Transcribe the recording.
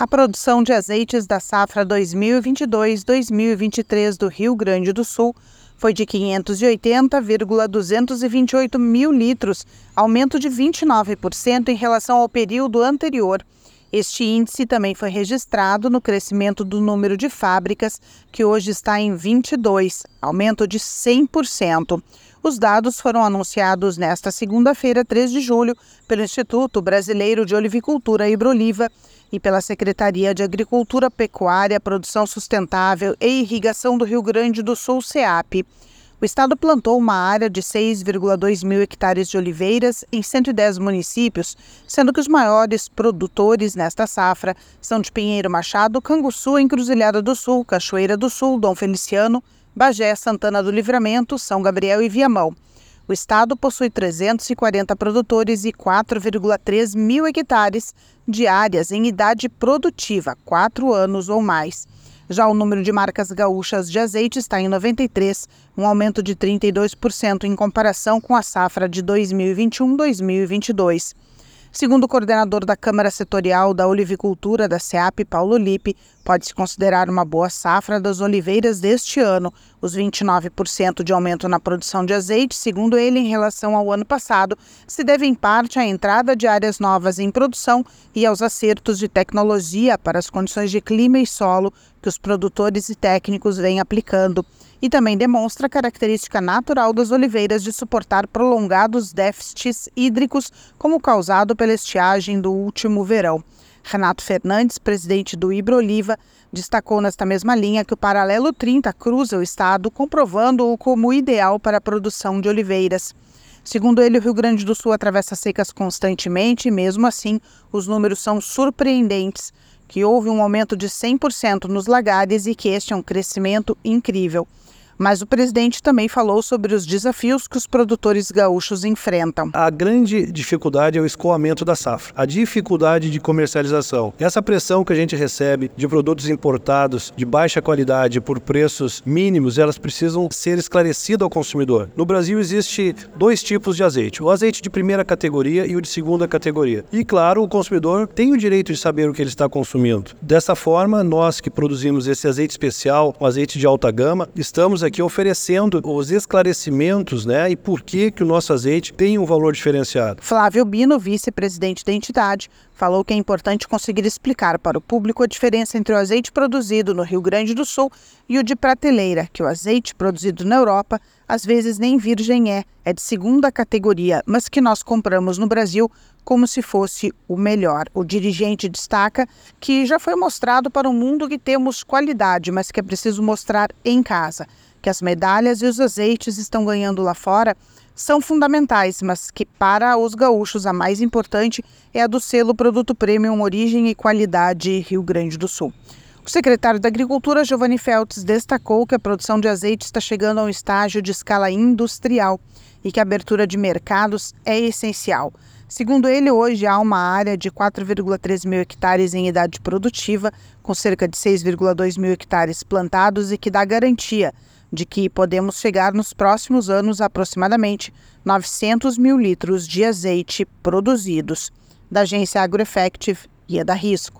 A produção de azeites da safra 2022-2023 do Rio Grande do Sul foi de 580,228 mil litros, aumento de 29% em relação ao período anterior. Este índice também foi registrado no crescimento do número de fábricas, que hoje está em 22, aumento de 100%. Os dados foram anunciados nesta segunda-feira, 3 de julho, pelo Instituto Brasileiro de Olivicultura e Broliva e pela Secretaria de Agricultura, Pecuária, Produção Sustentável e Irrigação do Rio Grande do Sul, SEAP. O estado plantou uma área de 6,2 mil hectares de oliveiras em 110 municípios, sendo que os maiores produtores nesta safra são de Pinheiro Machado, Canguçu, Encruzilhada do Sul, Cachoeira do Sul, Dom Feliciano, Bagé, Santana do Livramento, São Gabriel e Viamão. O estado possui 340 produtores e 4,3 mil hectares de áreas em idade produtiva, 4 anos ou mais. Já o número de marcas gaúchas de azeite está em 93, um aumento de 32% em comparação com a safra de 2021-2022. Segundo o coordenador da Câmara Setorial da Olivicultura da SEAP, Paulo Lipe, pode-se considerar uma boa safra das oliveiras deste ano. Os 29% de aumento na produção de azeite, segundo ele, em relação ao ano passado, se deve em parte à entrada de áreas novas em produção e aos acertos de tecnologia para as condições de clima e solo que os produtores e técnicos vêm aplicando e também demonstra a característica natural das oliveiras de suportar prolongados déficits hídricos, como causado pela estiagem do último verão. Renato Fernandes, presidente do Ibroliva, destacou nesta mesma linha que o paralelo 30 cruza o estado, comprovando-o como ideal para a produção de oliveiras. Segundo ele, o Rio Grande do Sul atravessa secas constantemente e, mesmo assim, os números são surpreendentes, que houve um aumento de 100% nos lagares e que este é um crescimento incrível. Mas o presidente também falou sobre os desafios que os produtores gaúchos enfrentam. A grande dificuldade é o escoamento da safra, a dificuldade de comercialização. Essa pressão que a gente recebe de produtos importados de baixa qualidade por preços mínimos, elas precisam ser esclarecidas ao consumidor. No Brasil existe dois tipos de azeite: o azeite de primeira categoria e o de segunda categoria. E claro, o consumidor tem o direito de saber o que ele está consumindo. Dessa forma, nós que produzimos esse azeite especial, o azeite de alta gama, estamos aqui aqui oferecendo os esclarecimentos, né, e por que que o nosso azeite tem um valor diferenciado. Flávio Bino, vice-presidente da entidade, falou que é importante conseguir explicar para o público a diferença entre o azeite produzido no Rio Grande do Sul e o de prateleira, que o azeite produzido na Europa às vezes nem virgem é, é de segunda categoria, mas que nós compramos no Brasil como se fosse o melhor. O dirigente destaca que já foi mostrado para o mundo que temos qualidade, mas que é preciso mostrar em casa que as medalhas e os azeites estão ganhando lá fora são fundamentais, mas que para os gaúchos a mais importante é a do selo Produto Premium Origem e Qualidade Rio Grande do Sul. O secretário da Agricultura, Giovanni Feltz, destacou que a produção de azeite está chegando a um estágio de escala industrial e que a abertura de mercados é essencial. Segundo ele, hoje há uma área de 4,3 mil hectares em idade produtiva, com cerca de 6,2 mil hectares plantados e que dá garantia de que podemos chegar nos próximos anos a aproximadamente 900 mil litros de azeite produzidos. Da agência AgroEffective, Guia da Risco.